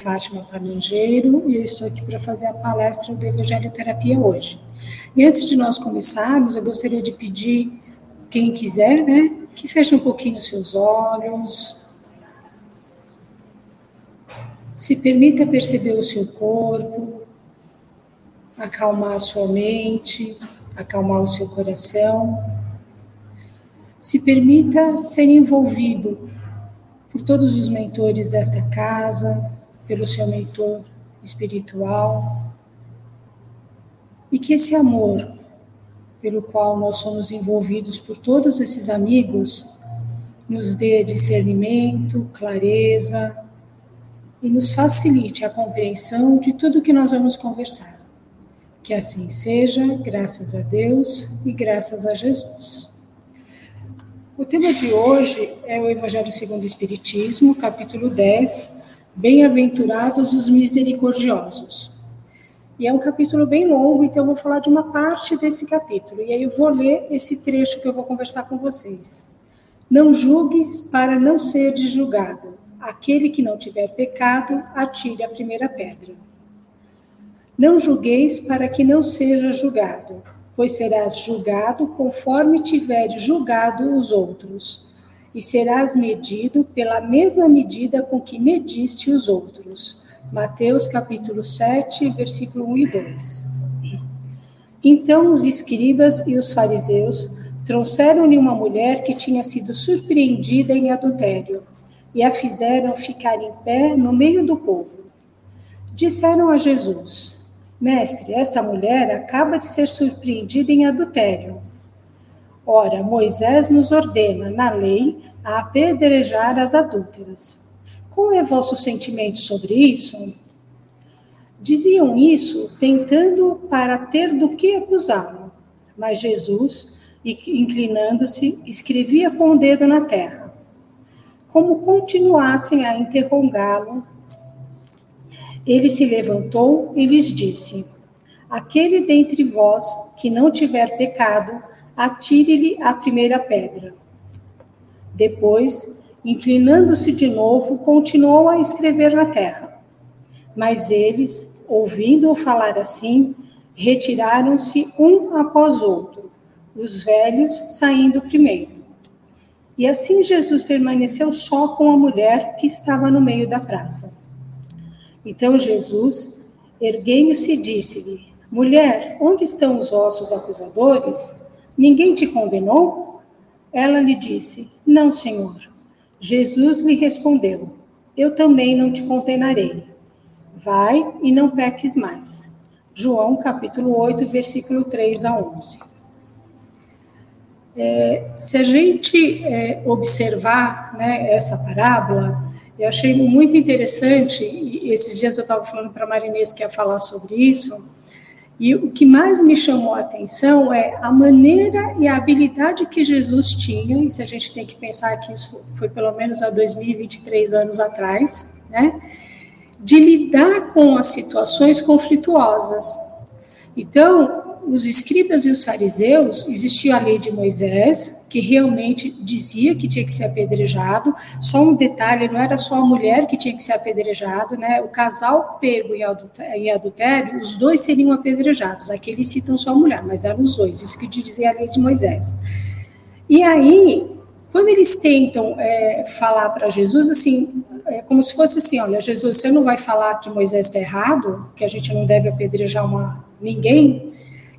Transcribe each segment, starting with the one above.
Fátima Parmangeiro e eu estou aqui para fazer a palestra do Evangelho Terapia hoje. E antes de nós começarmos, eu gostaria de pedir, quem quiser, né, que feche um pouquinho os seus olhos, se permita perceber o seu corpo, acalmar a sua mente, acalmar o seu coração. Se permita ser envolvido por todos os mentores desta casa, pelo seu mentor espiritual, e que esse amor pelo qual nós somos envolvidos por todos esses amigos nos dê discernimento, clareza e nos facilite a compreensão de tudo que nós vamos conversar. Que assim seja, graças a Deus e graças a Jesus. O tema de hoje é o Evangelho segundo o Espiritismo, capítulo 10, Bem-aventurados os misericordiosos. E é um capítulo bem longo, então eu vou falar de uma parte desse capítulo. E aí eu vou ler esse trecho que eu vou conversar com vocês. Não julgues para não ser julgado. Aquele que não tiver pecado, atire a primeira pedra. Não julgueis para que não seja julgado pois serás julgado conforme tiveres julgado os outros, e serás medido pela mesma medida com que mediste os outros. Mateus capítulo 7, versículo 1 e 2. Então os escribas e os fariseus trouxeram-lhe uma mulher que tinha sido surpreendida em adultério e a fizeram ficar em pé no meio do povo. Disseram a Jesus: Mestre, esta mulher acaba de ser surpreendida em adultério. Ora, Moisés nos ordena, na lei, a apedrejar as adúlteras. Qual é vosso sentimento sobre isso? Diziam isso tentando para ter do que acusá-lo. Mas Jesus, inclinando-se, escrevia com o dedo na terra. Como continuassem a interrogá-lo, ele se levantou e lhes disse: Aquele dentre vós que não tiver pecado, atire-lhe a primeira pedra. Depois, inclinando-se de novo, continuou a escrever na terra. Mas eles, ouvindo-o falar assim, retiraram-se um após outro, os velhos saindo primeiro. E assim Jesus permaneceu só com a mulher que estava no meio da praça. Então Jesus, erguendo-se, disse-lhe: Mulher, onde estão os vossos acusadores? Ninguém te condenou? Ela lhe disse: Não, Senhor. Jesus lhe respondeu: Eu também não te condenarei. Vai e não peques mais. João capítulo 8, versículo 3 a 11. É, se a gente é, observar né, essa parábola, eu achei muito interessante, e esses dias eu estava falando para a Marinês que ia falar sobre isso, e o que mais me chamou a atenção é a maneira e a habilidade que Jesus tinha, e se a gente tem que pensar que isso foi pelo menos há 2023 anos atrás, né, de lidar com as situações conflituosas. Então, os escribas e os fariseus, existia a lei de Moisés, que realmente dizia que tinha que ser apedrejado. Só um detalhe, não era só a mulher que tinha que ser apedrejado, né? O casal pego em adultério, os dois seriam apedrejados. Aqui eles citam só a mulher, mas eram os dois, isso que dizia a lei de Moisés. E aí, quando eles tentam é, falar para Jesus, assim, é como se fosse assim, olha, Jesus, você não vai falar que Moisés está errado, que a gente não deve apedrejar uma, ninguém,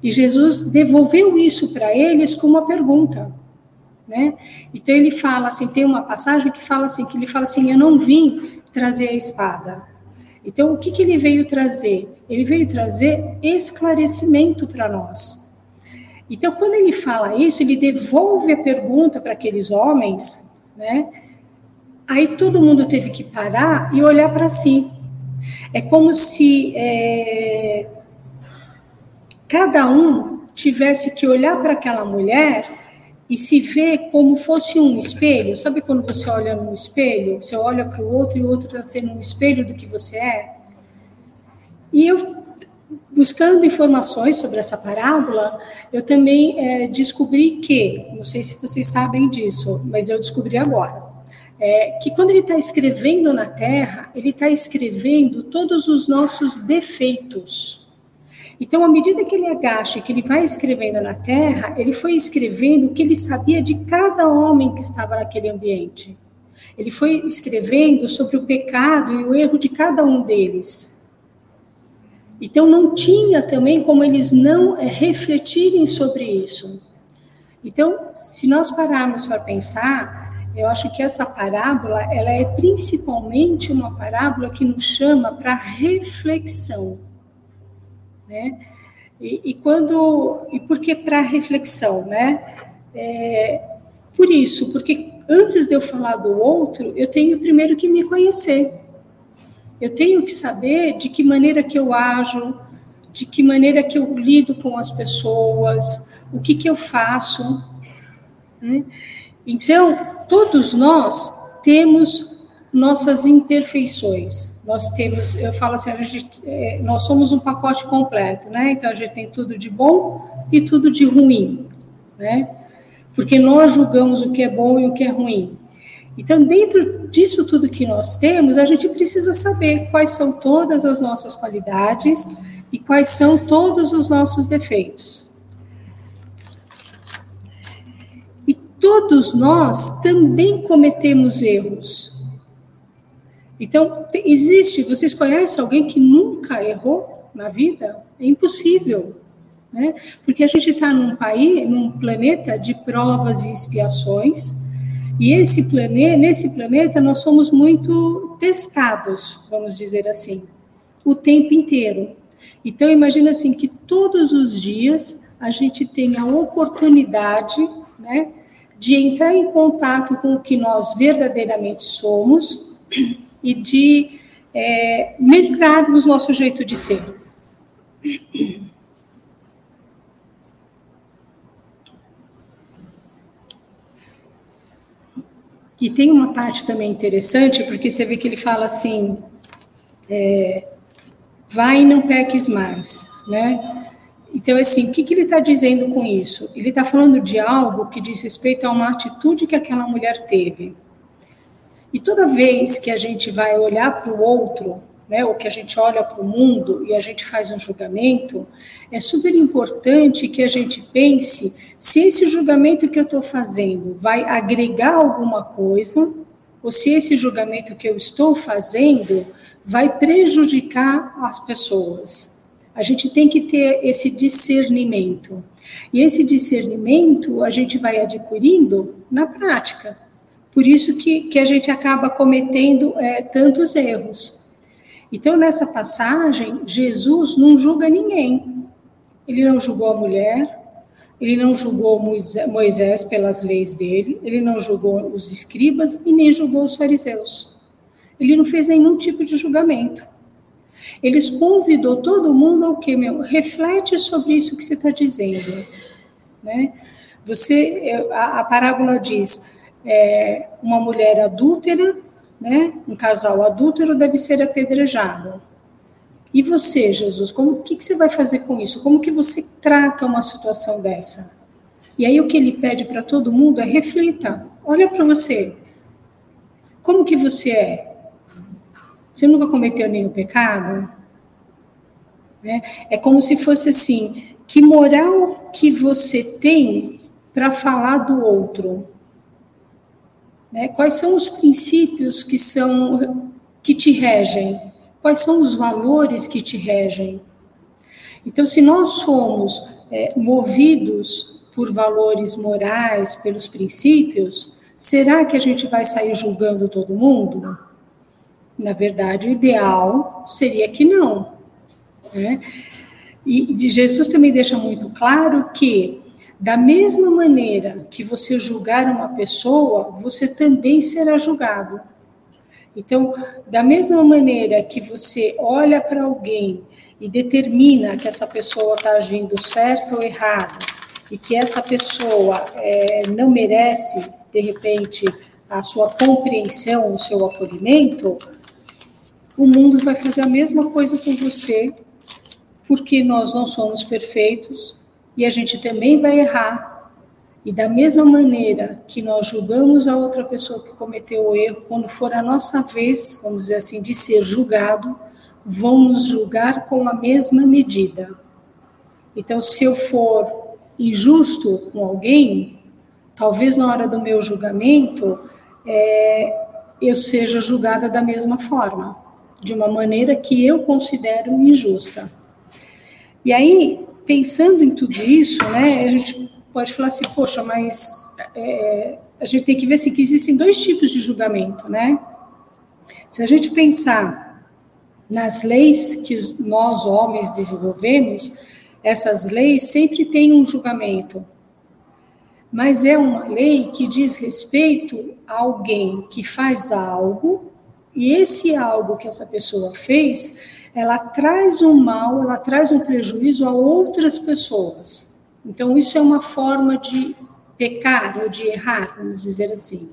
e Jesus devolveu isso para eles com uma pergunta. Né? Então ele fala assim, tem uma passagem que fala assim, que ele fala assim, eu não vim trazer a espada. Então o que, que ele veio trazer? Ele veio trazer esclarecimento para nós. Então quando ele fala isso, ele devolve a pergunta para aqueles homens, né? Aí todo mundo teve que parar e olhar para si. É como se é, cada um tivesse que olhar para aquela mulher e se ver como fosse um espelho. Sabe quando você olha no espelho? Você olha para o outro e o outro está sendo um espelho do que você é? E eu, buscando informações sobre essa parábola, eu também é, descobri que, não sei se vocês sabem disso, mas eu descobri agora. é, que quando ele está escrevendo na Terra, ele está escrevendo todos os nossos defeitos. Então, à medida que ele agacha, que ele vai escrevendo na Terra, ele foi escrevendo o que ele sabia de cada homem que estava naquele ambiente. Ele foi escrevendo sobre o pecado e o erro de cada um deles. Então, não tinha também como eles não é, refletirem sobre isso. Então, se nós pararmos para pensar, eu acho que essa parábola, ela é principalmente uma parábola que nos chama para reflexão, né? E, e, quando e por que para reflexão, né? É, por isso, porque antes de eu falar do outro, eu tenho primeiro que me conhecer. Eu tenho que saber de que maneira que eu ajo, de que maneira que eu lido com as pessoas, o que que eu faço. Né? Então, todos nós temos nossas imperfeições. Nós temos, eu falo assim, gente, é, nós somos um pacote completo, né? Então a gente tem tudo de bom e tudo de ruim, né? Porque nós julgamos o que é bom e o que é ruim. Então, dentro disso tudo que nós temos, a gente precisa saber quais são todas as nossas qualidades e quais são todos os nossos defeitos. todos nós também cometemos erros. Então, existe, vocês conhecem alguém que nunca errou na vida? É impossível, né? Porque a gente está num país, num planeta de provas e expiações, e esse planeta, nesse planeta nós somos muito testados, vamos dizer assim, o tempo inteiro. Então, imagina assim que todos os dias a gente tem a oportunidade, né, de entrar em contato com o que nós verdadeiramente somos e de é, melhorarmos nosso jeito de ser. E tem uma parte também interessante, porque você vê que ele fala assim: é, vai e não peques mais, né? Então, assim, o que, que ele está dizendo com isso? Ele está falando de algo que diz respeito a uma atitude que aquela mulher teve. E toda vez que a gente vai olhar para o outro, né, ou que a gente olha para o mundo e a gente faz um julgamento, é super importante que a gente pense se esse julgamento que eu estou fazendo vai agregar alguma coisa, ou se esse julgamento que eu estou fazendo vai prejudicar as pessoas. A gente tem que ter esse discernimento. E esse discernimento a gente vai adquirindo na prática. Por isso que, que a gente acaba cometendo é, tantos erros. Então, nessa passagem, Jesus não julga ninguém. Ele não julgou a mulher, ele não julgou Moisés pelas leis dele, ele não julgou os escribas e nem julgou os fariseus. Ele não fez nenhum tipo de julgamento. Eles convidou todo mundo ao que, meu? Reflete sobre isso que você está dizendo. Né? Você, a, a parábola diz, é, uma mulher adúltera, né? um casal adúltero deve ser apedrejado. E você, Jesus, como que, que você vai fazer com isso? Como que você trata uma situação dessa? E aí o que ele pede para todo mundo é reflita, olha para você. Como que você é? Você nunca cometeu nenhum pecado? Né? É como se fosse assim: que moral que você tem para falar do outro? Né? Quais são os princípios que são que te regem? Quais são os valores que te regem? Então, se nós somos é, movidos por valores morais, pelos princípios, será que a gente vai sair julgando todo mundo? Na verdade, o ideal seria que não. Né? E Jesus também deixa muito claro que, da mesma maneira que você julgar uma pessoa, você também será julgado. Então, da mesma maneira que você olha para alguém e determina que essa pessoa está agindo certo ou errado, e que essa pessoa é, não merece, de repente, a sua compreensão, o seu acolhimento, o mundo vai fazer a mesma coisa com você, porque nós não somos perfeitos e a gente também vai errar. E da mesma maneira que nós julgamos a outra pessoa que cometeu o erro, quando for a nossa vez, vamos dizer assim, de ser julgado, vamos julgar com a mesma medida. Então, se eu for injusto com alguém, talvez na hora do meu julgamento é, eu seja julgada da mesma forma, de uma maneira que eu considero injusta. E aí, pensando em tudo isso, né, a gente pode falar assim, poxa, mas é, a gente tem que ver assim, que existem dois tipos de julgamento, né? Se a gente pensar nas leis que nós, homens, desenvolvemos, essas leis sempre têm um julgamento. Mas é uma lei que diz respeito a alguém que faz algo, e esse algo que essa pessoa fez, ela traz um mal, ela traz um prejuízo a outras pessoas. Então, isso é uma forma de pecar ou de errar, vamos dizer assim.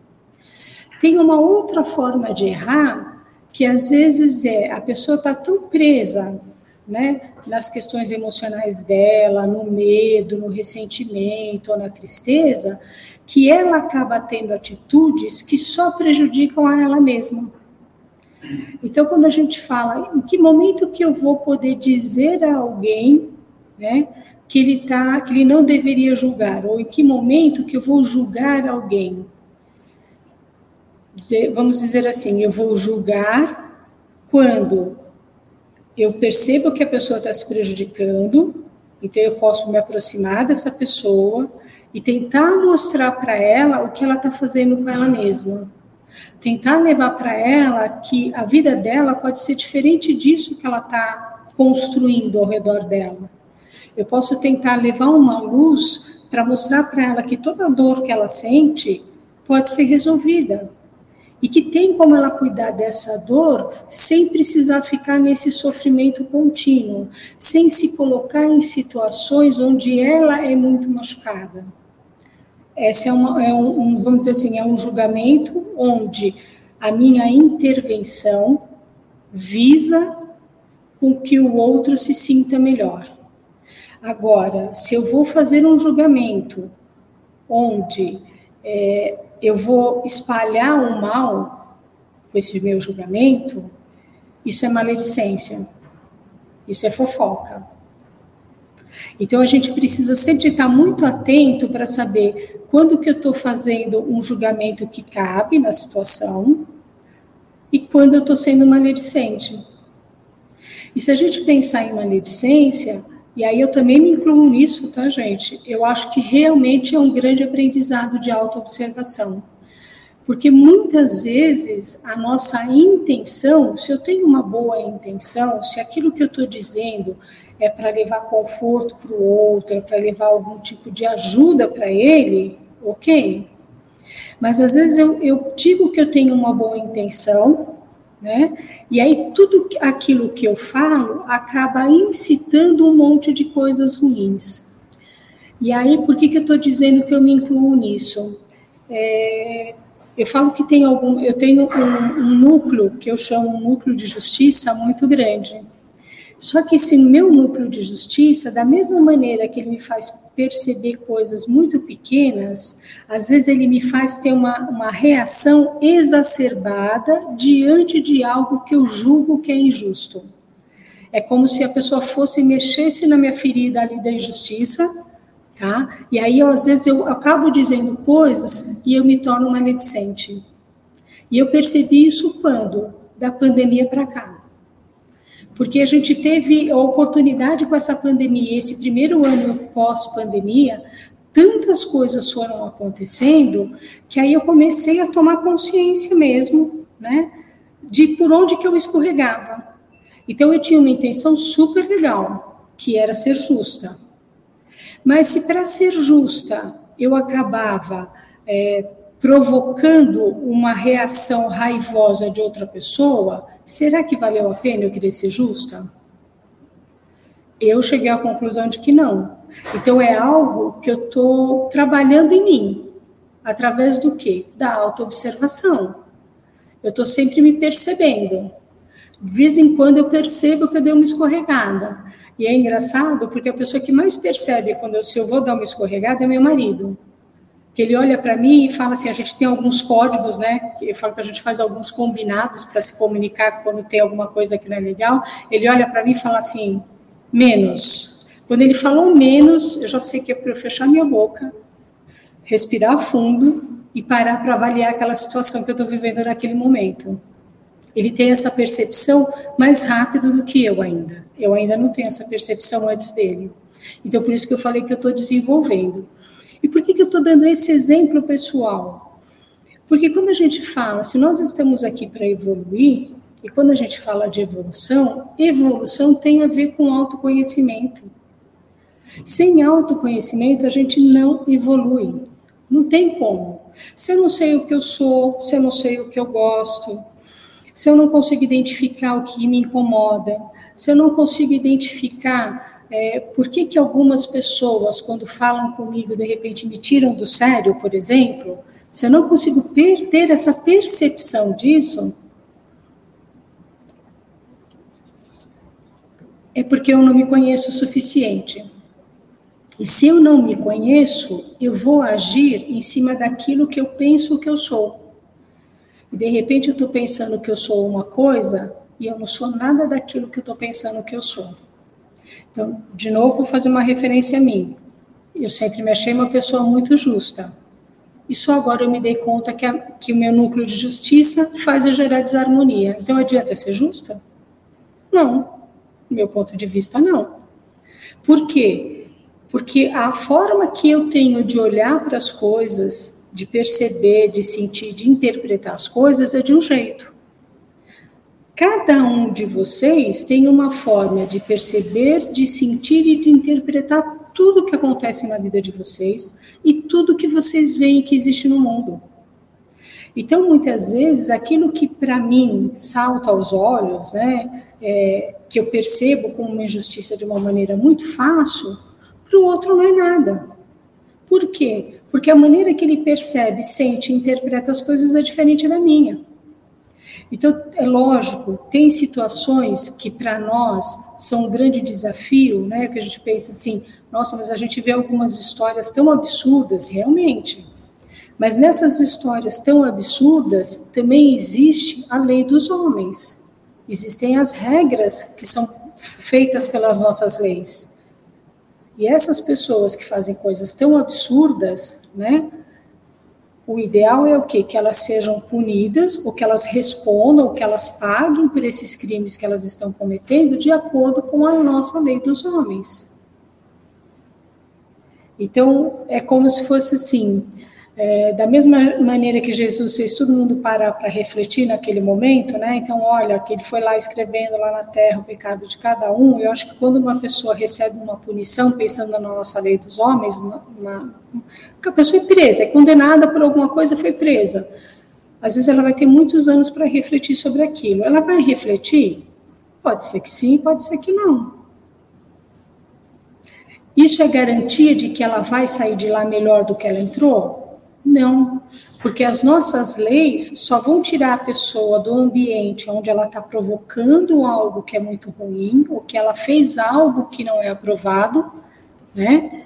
Tem uma outra forma de errar, que às vezes é a pessoa está tão presa né, nas questões emocionais dela, no medo, no ressentimento ou na tristeza, que ela acaba tendo atitudes que só prejudicam a ela mesma. Então, quando a gente fala em que momento que eu vou poder dizer a alguém, né, que ele tá, que ele não deveria julgar, ou em que momento que eu vou julgar alguém? Vamos dizer assim, eu vou julgar quando eu percebo que a pessoa está se prejudicando, então eu posso me aproximar dessa pessoa e tentar mostrar para ela o que ela está fazendo com ela mesma. Tentar levar para ela que a vida dela pode ser diferente disso que ela está construindo ao redor dela. Eu posso tentar levar uma luz para mostrar para ela que toda dor que ela sente pode ser resolvida e que tem como ela cuidar dessa dor sem precisar ficar nesse sofrimento contínuo, sem se colocar em situações onde ela é muito machucada. Esse é, uma, é um, um, vamos dizer assim, é um julgamento onde a minha intervenção visa com que o outro se sinta melhor. Agora, se eu vou fazer um julgamento onde é, eu vou espalhar o mal com esse meu julgamento, isso é maledicência, isso é fofoca. Então a gente precisa sempre estar muito atento para saber quando que eu estou fazendo um julgamento que cabe na situação e quando eu estou sendo maledicente. E se a gente pensar em maledicência, e aí eu também me incluo nisso, tá, gente? Eu acho que realmente é um grande aprendizado de autoobservação. Porque muitas vezes a nossa intenção, se eu tenho uma boa intenção, se aquilo que eu estou dizendo é para levar conforto para o outro, é para levar algum tipo de ajuda para ele, ok. Mas às vezes eu, eu digo que eu tenho uma boa intenção, né? E aí tudo aquilo que eu falo acaba incitando um monte de coisas ruins. E aí, por que, que eu estou dizendo que eu me incluo nisso? É, eu falo que tem algum, eu tenho um, um núcleo que eu chamo um núcleo de justiça muito grande. Só que esse meu núcleo de justiça, da mesma maneira que ele me faz perceber coisas muito pequenas, às vezes ele me faz ter uma, uma reação exacerbada diante de algo que eu julgo que é injusto. É como se a pessoa fosse mexesse na minha ferida ali da injustiça, tá? E aí, às vezes, eu acabo dizendo coisas e eu me torno maledicente. E eu percebi isso quando? Da pandemia para cá porque a gente teve a oportunidade com essa pandemia, esse primeiro ano pós-pandemia, tantas coisas foram acontecendo que aí eu comecei a tomar consciência mesmo, né, de por onde que eu escorregava. Então eu tinha uma intenção super legal, que era ser justa. Mas se para ser justa eu acabava é, provocando uma reação raivosa de outra pessoa, será que valeu a pena eu querer ser justa? Eu cheguei à conclusão de que não. Então é algo que eu estou trabalhando em mim, através do quê? Da autoobservação. Eu estou sempre me percebendo. De vez em quando eu percebo que eu dei uma escorregada. E é engraçado porque a pessoa que mais percebe quando eu, se eu vou dar uma escorregada é meu marido que ele olha para mim e fala assim, a gente tem alguns códigos, né? Eu falo que a gente faz alguns combinados para se comunicar quando tem alguma coisa que não é legal. Ele olha para mim e fala assim, menos. Quando ele falou menos, eu já sei que é para eu fechar minha boca, respirar fundo e parar para avaliar aquela situação que eu estou vivendo naquele momento. Ele tem essa percepção mais rápido do que eu ainda. Eu ainda não tenho essa percepção antes dele. Então, por isso que eu falei que eu estou desenvolvendo. E por que, que eu estou dando esse exemplo pessoal? Porque quando a gente fala, se nós estamos aqui para evoluir, e quando a gente fala de evolução, evolução tem a ver com autoconhecimento. Sem autoconhecimento, a gente não evolui. Não tem como. Se eu não sei o que eu sou, se eu não sei o que eu gosto, se eu não consigo identificar o que me incomoda, se eu não consigo identificar é, por que, que algumas pessoas, quando falam comigo, de repente me tiram do sério, por exemplo, se eu não consigo ter essa percepção disso, é porque eu não me conheço o suficiente. E se eu não me conheço, eu vou agir em cima daquilo que eu penso que eu sou. E de repente eu estou pensando que eu sou uma coisa e eu não sou nada daquilo que eu estou pensando que eu sou. Então, de novo, vou fazer uma referência a mim. Eu sempre me achei uma pessoa muito justa. E só agora eu me dei conta que, a, que o meu núcleo de justiça faz eu gerar desarmonia. Então, adianta ser justa? Não. Do meu ponto de vista, não. Por quê? Porque a forma que eu tenho de olhar para as coisas, de perceber, de sentir, de interpretar as coisas é de um jeito. Cada um de vocês tem uma forma de perceber, de sentir e de interpretar tudo o que acontece na vida de vocês e tudo que vocês veem que existe no mundo. Então, muitas vezes, aquilo que para mim salta aos olhos, né, é, que eu percebo como uma injustiça de uma maneira muito fácil, para o outro não é nada. Por quê? Porque a maneira que ele percebe, sente interpreta as coisas é diferente da minha. Então, é lógico, tem situações que para nós são um grande desafio, né? Que a gente pensa assim, nossa, mas a gente vê algumas histórias tão absurdas, realmente. Mas nessas histórias tão absurdas também existe a lei dos homens. Existem as regras que são feitas pelas nossas leis. E essas pessoas que fazem coisas tão absurdas, né? O ideal é o quê? Que elas sejam punidas, ou que elas respondam, ou que elas paguem por esses crimes que elas estão cometendo, de acordo com a nossa lei dos homens. Então, é como se fosse assim: é, da mesma maneira que Jesus fez todo mundo parar para refletir naquele momento, né? Então, olha, que ele foi lá escrevendo lá na terra o pecado de cada um. Eu acho que quando uma pessoa recebe uma punição, pensando na nossa lei dos homens, uma, uma, a pessoa é presa, é condenada por alguma coisa, foi presa. Às vezes ela vai ter muitos anos para refletir sobre aquilo. Ela vai refletir? Pode ser que sim, pode ser que não. Isso é garantia de que ela vai sair de lá melhor do que ela entrou? Não, porque as nossas leis só vão tirar a pessoa do ambiente onde ela está provocando algo que é muito ruim, ou que ela fez algo que não é aprovado, né?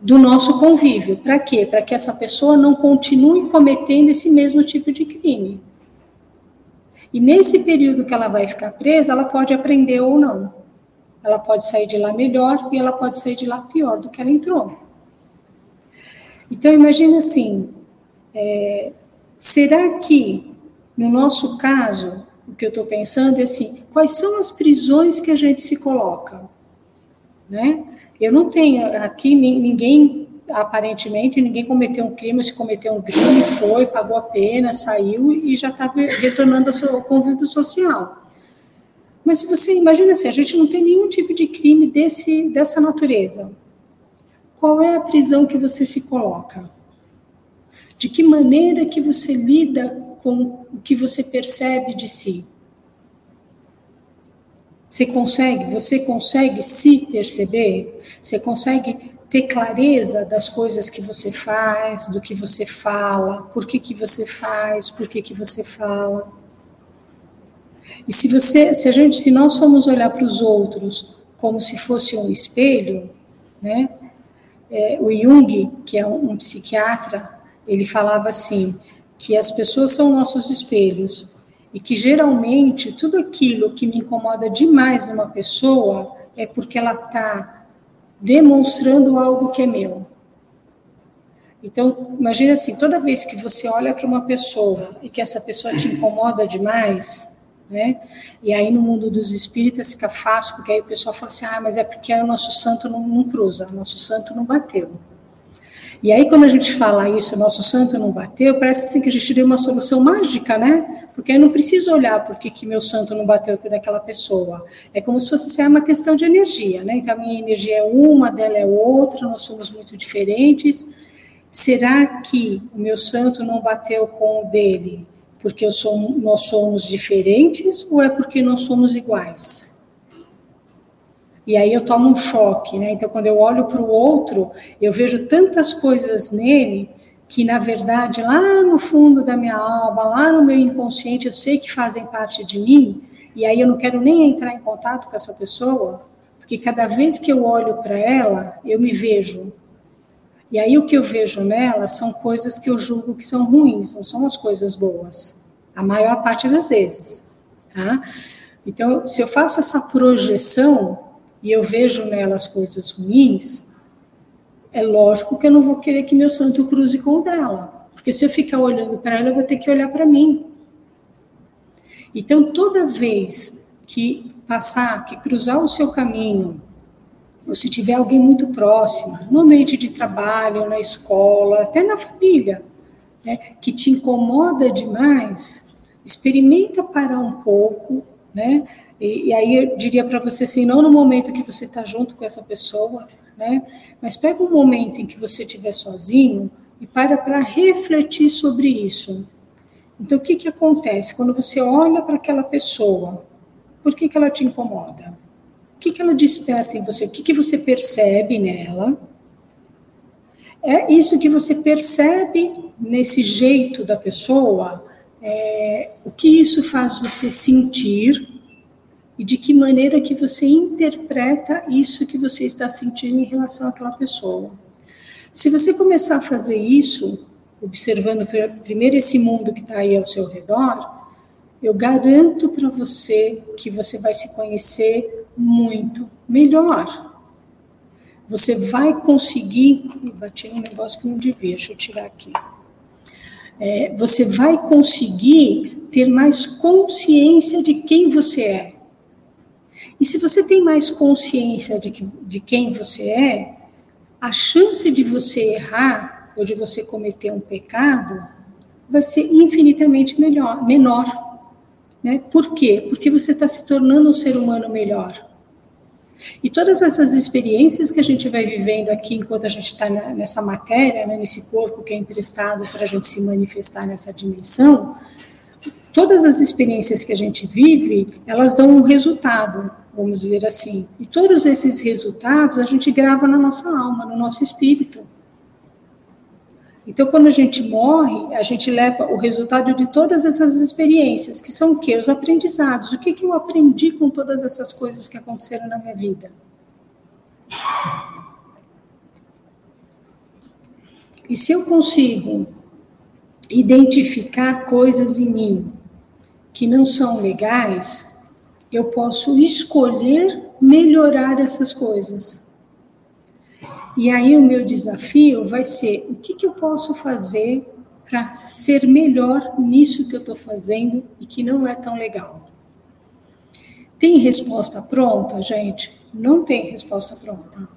Do nosso convívio. Para quê? Para que essa pessoa não continue cometendo esse mesmo tipo de crime. E nesse período que ela vai ficar presa, ela pode aprender ou não. Ela pode sair de lá melhor e ela pode sair de lá pior do que ela entrou. Então, imagina assim: é, será que, no nosso caso, o que eu estou pensando é assim: quais são as prisões que a gente se coloca? Né? Eu não tenho aqui ninguém, aparentemente, ninguém cometeu um crime, se cometeu um crime, foi, pagou a pena, saiu e já está retornando ao convívio social. Mas se você imagina assim, a gente não tem nenhum tipo de crime desse, dessa natureza. Qual é a prisão que você se coloca? De que maneira que você lida com o que você percebe de si? Você consegue, você consegue se perceber? Você consegue ter clareza das coisas que você faz, do que você fala, por que, que você faz, por que, que você fala? E se você, se a gente, se nós formos olhar para os outros como se fosse um espelho, né? É, o Jung, que é um, um psiquiatra, ele falava assim, que as pessoas são nossos espelhos e que geralmente tudo aquilo que me incomoda demais numa pessoa é porque ela está demonstrando algo que é meu. Então, imagine assim, toda vez que você olha para uma pessoa e que essa pessoa te incomoda demais, né? E aí no mundo dos espíritas fica fácil, porque aí o pessoal fala assim, ah, mas é porque o nosso santo não, não cruza, o nosso santo não bateu. E aí, quando a gente fala isso, nosso santo não bateu, parece assim que a gente deu uma solução mágica, né? Porque eu não preciso olhar porque que meu santo não bateu com daquela pessoa. É como se fosse assim, uma questão de energia, né? Então, a minha energia é uma, dela é outra, nós somos muito diferentes. Será que o meu santo não bateu com o dele porque sou, nós somos diferentes ou é porque nós somos iguais? E aí eu tomo um choque, né? Então, quando eu olho para o outro, eu vejo tantas coisas nele que, na verdade, lá no fundo da minha alma, lá no meu inconsciente, eu sei que fazem parte de mim, e aí eu não quero nem entrar em contato com essa pessoa, porque cada vez que eu olho para ela, eu me vejo. E aí o que eu vejo nela são coisas que eu julgo que são ruins, não são as coisas boas, a maior parte das vezes. Tá? Então, se eu faço essa projeção, e eu vejo nelas coisas ruins, é lógico que eu não vou querer que meu santo cruze com o dela. Porque se eu ficar olhando para ela, eu vou ter que olhar para mim. Então, toda vez que passar, que cruzar o seu caminho, ou se tiver alguém muito próximo, no ambiente de trabalho, na escola, até na família, né, que te incomoda demais, experimenta parar um pouco, né? E, e aí eu diria para você assim, não no momento que você está junto com essa pessoa, né? Mas pega um momento em que você estiver sozinho e para para refletir sobre isso. Então, o que, que acontece? Quando você olha para aquela pessoa, por que, que ela te incomoda? O que, que ela desperta em você? O que, que você percebe nela? É isso que você percebe nesse jeito da pessoa, é, o que isso faz você sentir e de que maneira que você interpreta isso que você está sentindo em relação àquela pessoa. Se você começar a fazer isso, observando primeiro esse mundo que está aí ao seu redor, eu garanto para você que você vai se conhecer muito melhor. Você vai conseguir. Bati um negócio que não devia, deixa eu tirar aqui. É, você vai conseguir ter mais consciência de quem você é. E se você tem mais consciência de, que, de quem você é, a chance de você errar ou de você cometer um pecado vai ser infinitamente melhor, menor. Né? Por quê? Porque você está se tornando um ser humano melhor. E todas essas experiências que a gente vai vivendo aqui enquanto a gente está nessa matéria, né, nesse corpo que é emprestado para a gente se manifestar nessa dimensão, todas as experiências que a gente vive, elas dão um resultado vamos dizer assim. E todos esses resultados a gente grava na nossa alma, no nosso espírito. Então, quando a gente morre, a gente leva o resultado de todas essas experiências, que são o quê? Os aprendizados. O que, que eu aprendi com todas essas coisas que aconteceram na minha vida? E se eu consigo identificar coisas em mim que não são legais, eu posso escolher melhorar essas coisas. E aí o meu desafio vai ser o que, que eu posso fazer para ser melhor nisso que eu estou fazendo e que não é tão legal. Tem resposta pronta, gente? Não tem resposta pronta.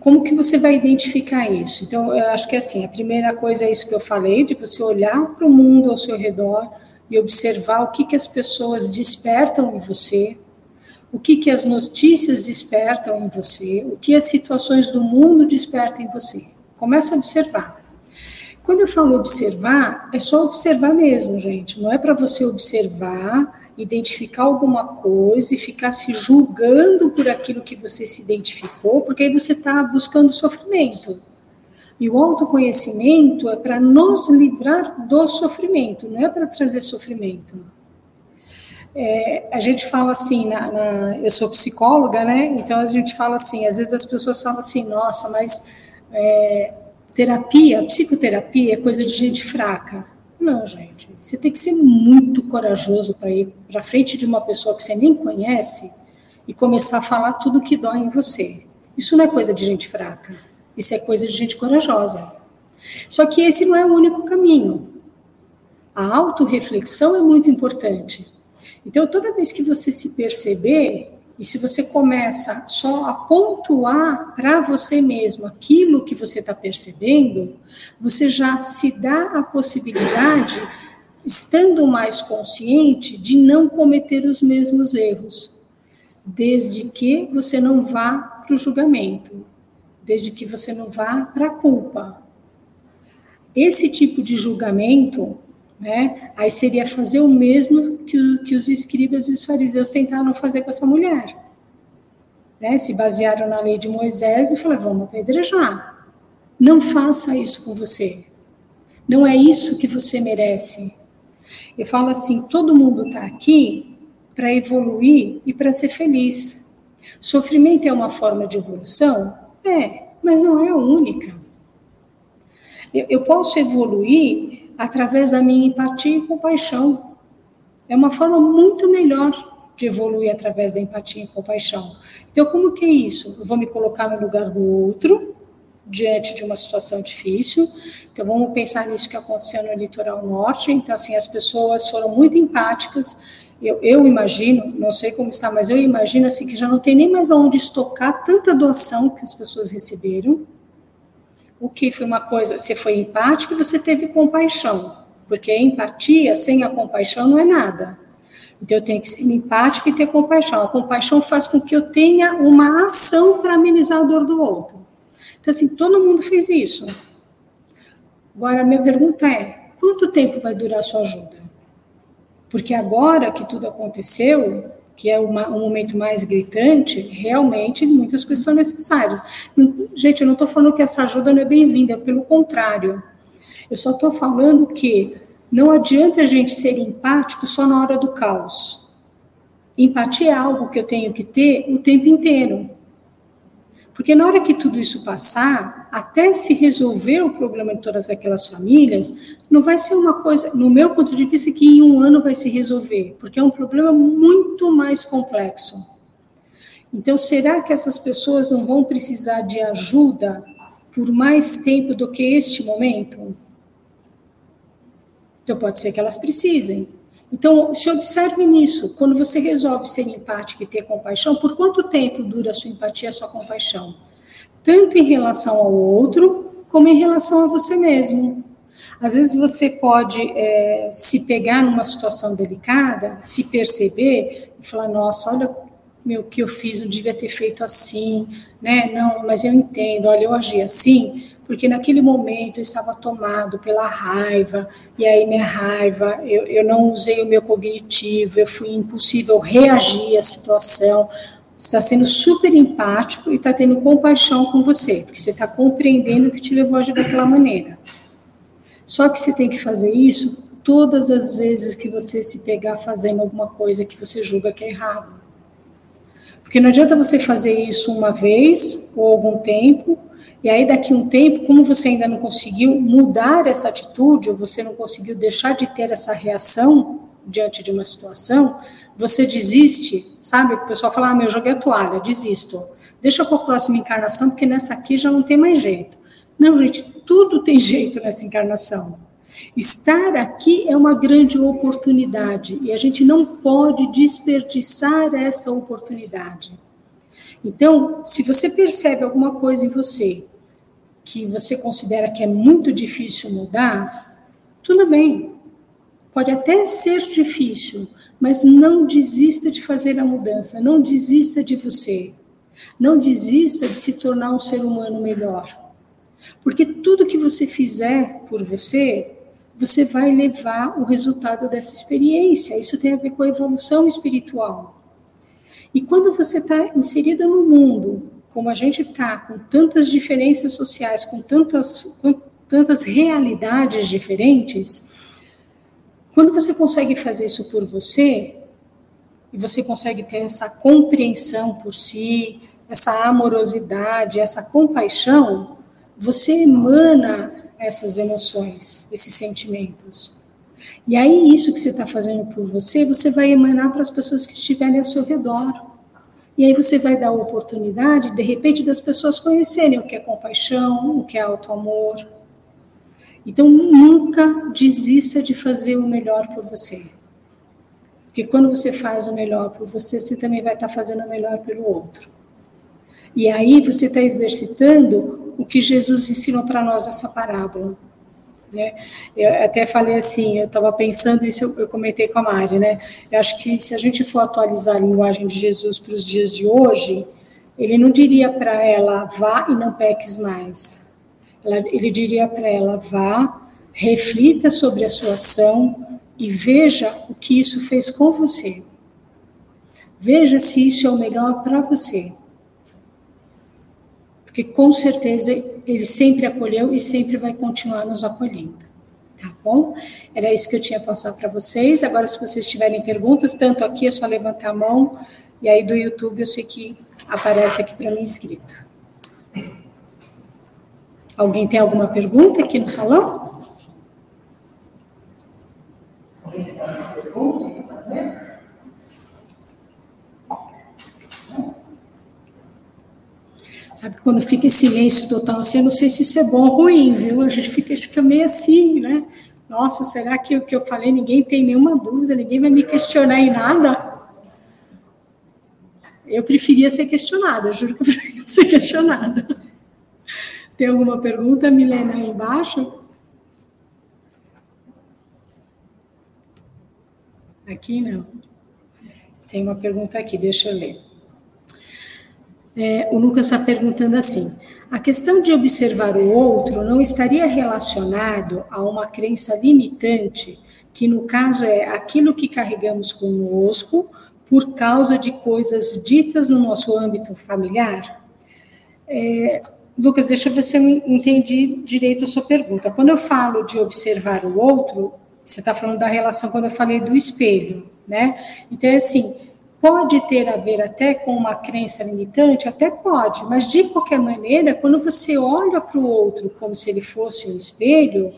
Como que você vai identificar isso? Então, eu acho que é assim, a primeira coisa é isso que eu falei, de você olhar para o mundo ao seu redor, e observar o que, que as pessoas despertam em você, o que, que as notícias despertam em você, o que as situações do mundo despertam em você. Começa a observar. Quando eu falo observar, é só observar mesmo, gente. Não é para você observar, identificar alguma coisa e ficar se julgando por aquilo que você se identificou, porque aí você está buscando sofrimento. E o autoconhecimento é para nos livrar do sofrimento, não é para trazer sofrimento. É, a gente fala assim, na, na, eu sou psicóloga, né? Então a gente fala assim, às vezes as pessoas falam assim, nossa, mas é, terapia, psicoterapia é coisa de gente fraca. Não, gente. Você tem que ser muito corajoso para ir para frente de uma pessoa que você nem conhece e começar a falar tudo que dói em você. Isso não é coisa de gente fraca. Isso é coisa de gente corajosa. Só que esse não é o único caminho. A autorreflexão é muito importante. Então, toda vez que você se perceber, e se você começa só a pontuar para você mesmo aquilo que você está percebendo, você já se dá a possibilidade, estando mais consciente, de não cometer os mesmos erros, desde que você não vá para o julgamento, desde que você não vá para a culpa. Esse tipo de julgamento, né, aí seria fazer o mesmo que, o, que os escribas e os fariseus tentaram fazer com essa mulher. Né, se basearam na lei de Moisés e falaram, vamos apedrejar. Não faça isso com você. Não é isso que você merece. Eu falo assim, todo mundo está aqui para evoluir e para ser feliz. Sofrimento é uma forma de evolução? É, mas não é a única. Eu, eu posso evoluir através da minha empatia e compaixão. É uma forma muito melhor de evoluir através da empatia e compaixão. Então, como que é isso? Eu vou me colocar no lugar do outro, diante de uma situação difícil. Então, vamos pensar nisso que aconteceu no litoral norte. Então, assim, as pessoas foram muito empáticas. Eu, eu imagino, não sei como está, mas eu imagino assim que já não tem nem mais aonde estocar tanta doação que as pessoas receberam o que foi uma coisa, você foi empático e você teve compaixão, porque empatia sem a compaixão não é nada. Então eu tenho que ser empático e ter compaixão. A compaixão faz com que eu tenha uma ação para amenizar a dor do outro. Então assim, todo mundo fez isso. Agora a minha pergunta é: quanto tempo vai durar a sua ajuda? Porque agora que tudo aconteceu, que é uma, um momento mais gritante, realmente muitas coisas são necessárias. Gente, eu não estou falando que essa ajuda não é bem-vinda, pelo contrário. Eu só estou falando que não adianta a gente ser empático só na hora do caos. Empatia é algo que eu tenho que ter o tempo inteiro. Porque na hora que tudo isso passar, até se resolver o problema de todas aquelas famílias, não vai ser uma coisa, no meu ponto de vista, que em um ano vai se resolver, porque é um problema muito mais complexo. Então, será que essas pessoas não vão precisar de ajuda por mais tempo do que este momento? Então, pode ser que elas precisem. Então, se observe nisso. Quando você resolve ser empático e ter compaixão, por quanto tempo dura a sua empatia, a sua compaixão? Tanto em relação ao outro, como em relação a você mesmo. Às vezes você pode é, se pegar numa situação delicada, se perceber e falar: nossa, olha o que eu fiz, não devia ter feito assim, né? Não, mas eu entendo, olha, eu agi assim porque naquele momento eu estava tomado pela raiva, e aí minha raiva, eu, eu não usei o meu cognitivo, eu fui impulsivo, eu reagi à situação. Está sendo super empático e está tendo compaixão com você, porque você está compreendendo o que te levou a agir daquela maneira. Só que você tem que fazer isso todas as vezes que você se pegar fazendo alguma coisa que você julga que é errado. Porque não adianta você fazer isso uma vez ou algum tempo e aí, daqui um tempo, como você ainda não conseguiu mudar essa atitude, ou você não conseguiu deixar de ter essa reação diante de uma situação, você desiste, sabe? O pessoal fala, ah, meu, joguei a toalha, desisto. Deixa para a próxima encarnação, porque nessa aqui já não tem mais jeito. Não, gente, tudo tem jeito nessa encarnação. Estar aqui é uma grande oportunidade e a gente não pode desperdiçar essa oportunidade. Então, se você percebe alguma coisa em você que você considera que é muito difícil mudar, tudo bem. Pode até ser difícil, mas não desista de fazer a mudança, não desista de você. Não desista de se tornar um ser humano melhor. Porque tudo que você fizer por você, você vai levar o resultado dessa experiência. Isso tem a ver com a evolução espiritual. E quando você está inserida no mundo, como a gente está, com tantas diferenças sociais, com tantas, com tantas realidades diferentes, quando você consegue fazer isso por você, e você consegue ter essa compreensão por si, essa amorosidade, essa compaixão, você emana essas emoções, esses sentimentos. E aí, isso que você está fazendo por você, você vai emanar para as pessoas que estiverem ao seu redor. E aí você vai dar a oportunidade, de repente, das pessoas conhecerem o que é compaixão, o que é auto-amor. Então, nunca desista de fazer o melhor por você. Porque quando você faz o melhor por você, você também vai estar fazendo o melhor pelo outro. E aí você está exercitando o que Jesus ensinou para nós nessa parábola. Né? Eu até falei assim, eu estava pensando isso, eu, eu, comentei com a Mari, né? Eu acho que se a gente for atualizar a linguagem de Jesus para os dias de hoje, ele não diria para ela, vá e não peques mais. Ela, ele diria para ela, vá, reflita sobre a sua ação e veja o que isso fez com você. Veja se isso é o melhor para você porque com certeza ele sempre acolheu e sempre vai continuar nos acolhendo. Tá bom? Era isso que eu tinha passar para vocês. Agora, se vocês tiverem perguntas, tanto aqui é só levantar a mão, e aí do YouTube eu sei que aparece aqui para mim escrito. Alguém tem alguma pergunta aqui no salão? Alguém tem alguma pergunta? Sabe, quando fica em silêncio total assim, eu não sei se isso é bom ou ruim, viu? A gente fica, fica meio assim, né? Nossa, será que o que eu falei ninguém tem nenhuma dúvida, ninguém vai me questionar em nada? Eu preferia ser questionada, juro que eu preferia ser questionada. Tem alguma pergunta, Milena, aí embaixo? Aqui não. Tem uma pergunta aqui, deixa eu ler. É, o Lucas está perguntando assim: a questão de observar o outro não estaria relacionado a uma crença limitante, que no caso é aquilo que carregamos conosco por causa de coisas ditas no nosso âmbito familiar? É, Lucas, deixa eu ver se eu entendi direito a sua pergunta. Quando eu falo de observar o outro, você está falando da relação quando eu falei do espelho, né? Então, é assim, Pode ter a ver até com uma crença limitante? Até pode, mas de qualquer maneira, quando você olha para o outro como se ele fosse um espelho,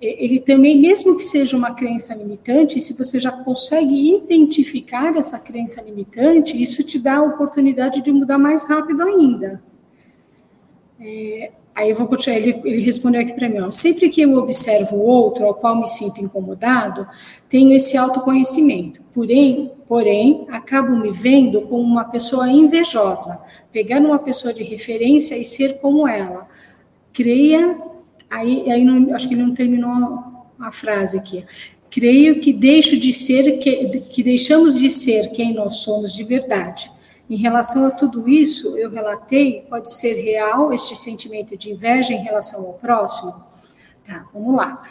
ele também, mesmo que seja uma crença limitante, se você já consegue identificar essa crença limitante, isso te dá a oportunidade de mudar mais rápido ainda. É, aí vou continuar, ele, ele respondeu aqui para mim, ó, sempre que eu observo o outro ao qual me sinto incomodado, tenho esse autoconhecimento, porém, porém, acabo me vendo como uma pessoa invejosa, pegando uma pessoa de referência e ser como ela. Creia, aí, aí não, acho que ele não terminou a frase aqui. Creio que deixo de ser, que, que deixamos de ser quem nós somos de verdade. Em relação a tudo isso, eu relatei, pode ser real este sentimento de inveja em relação ao próximo? Tá, vamos lá.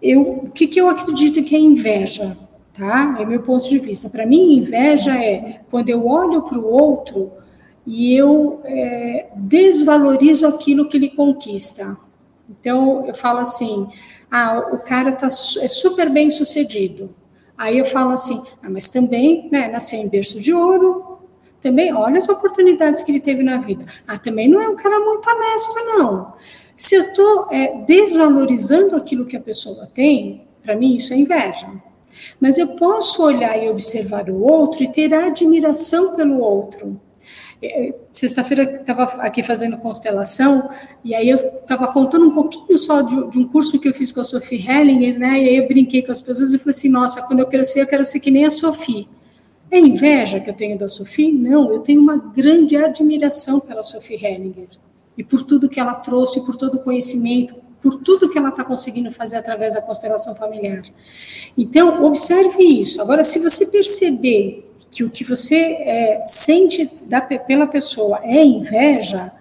Eu, o que, que eu acredito que é inveja? tá? É meu ponto de vista. Para mim, inveja é quando eu olho para o outro e eu é, desvalorizo aquilo que ele conquista. Então, eu falo assim: ah, o cara tá, é super bem sucedido. Aí eu falo assim: ah, mas também né, nasceu em berço de ouro, também olha as oportunidades que ele teve na vida. Ah, também não é um cara muito honesto, não. Se eu estou é, desvalorizando aquilo que a pessoa tem, para mim isso é inveja. Mas eu posso olhar e observar o outro e ter admiração pelo outro. É, sexta-feira estava aqui fazendo constelação, e aí eu estava contando um pouquinho só de, de, um curso que eu fiz com a Sophie Hellinger, né? E aí eu brinquei com as pessoas e falei assim: nossa, quando eu crescer, eu quero ser que nem a Sophie. É inveja que eu tenho da Sophie? Não, eu tenho uma grande admiração pela Sophie Hellinger e por tudo que ela trouxe, por todo o conhecimento, por tudo que ela está conseguindo fazer através da constelação familiar. Então, observe isso. Agora, se você perceber que o que você é, sente da, pela pessoa é inveja,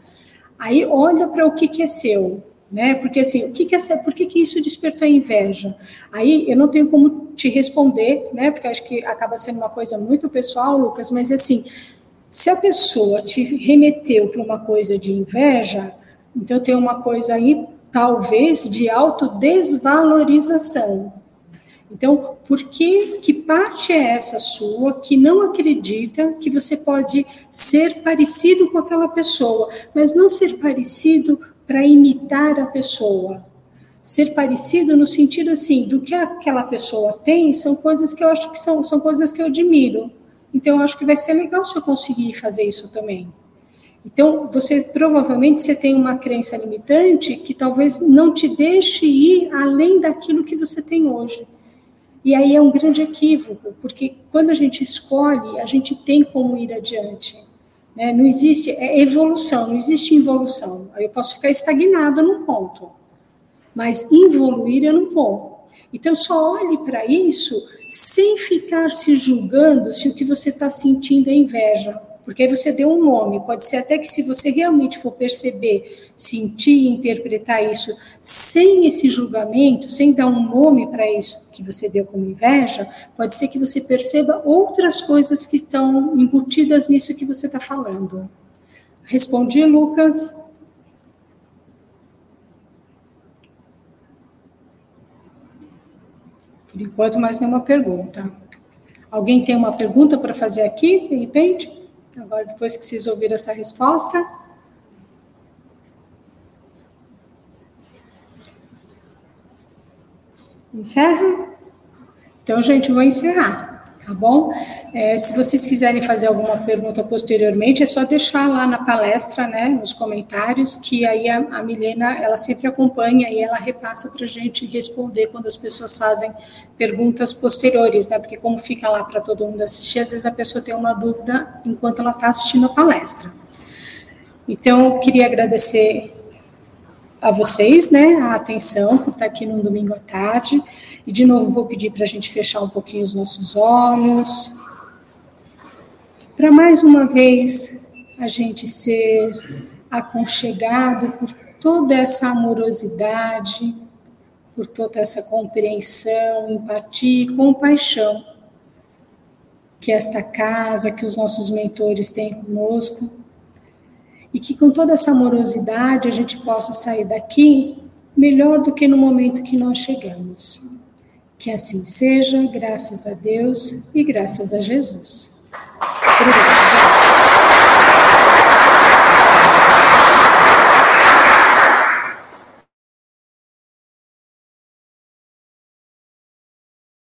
aí olha para o que, que é seu. Né? Porque assim, o que, que é, por que, que isso despertou inveja? Aí eu não tenho como te responder, né? Porque acho que acaba sendo uma coisa muito pessoal, Lucas, mas assim, se a pessoa te remeteu para uma coisa de inveja, então tem uma coisa aí talvez de autodesvalorização. Então, por que, que parte é essa sua que não acredita que você pode ser parecido com aquela pessoa, mas não ser parecido para imitar a pessoa. Ser parecido no sentido assim, do que aquela pessoa tem, são coisas que eu acho que são, são coisas que eu admiro. Então, eu acho que vai ser legal se eu conseguir fazer isso também. Então, você provavelmente você tem uma crença limitante que talvez não te deixe ir além daquilo que você tem hoje. E aí é um grande equívoco, porque quando a gente escolhe, a gente tem como ir adiante. Né? Não existe é evolução, não existe involução. Eu posso ficar estagnado num ponto, mas evoluir eu não vou. Então, só olhe para isso sem ficar se julgando se o que você está sentindo é inveja porque aí você deu um nome. Pode ser até que, se você realmente for perceber, sentir e interpretar isso sem esse julgamento, sem dar um nome para isso que você deu como inveja, pode ser que você perceba outras coisas que estão embutidas nisso que você está falando. Respondi, Lucas. Por enquanto, mais nenhuma pergunta. Alguém tem uma pergunta para fazer aqui, de repente? Agora, depois que vocês ouviram essa resposta. Encerra? Então, gente, vou encerrar, tá bom? É, se vocês quiserem fazer alguma pergunta posteriormente, é só deixar lá na palestra, né, nos comentários, que aí a, a Milena, ela sempre acompanha e ela repassa para a gente responder quando as pessoas fazem perguntas posteriores, né? Porque como fica lá para todo mundo assistir, às vezes a pessoa tem uma dúvida enquanto ela está assistindo a palestra. Então, eu queria agradecer a vocês, né, a atenção por estar aqui no domingo à tarde. E de novo vou pedir para a gente fechar um pouquinho os nossos olhos, para mais uma vez a gente ser aconchegado por toda essa amorosidade, por toda essa compreensão, empatia e compaixão que esta casa, que os nossos mentores têm conosco, e que com toda essa amorosidade a gente possa sair daqui melhor do que no momento que nós chegamos. Que assim seja, graças a Deus e graças a Jesus. Obrigada.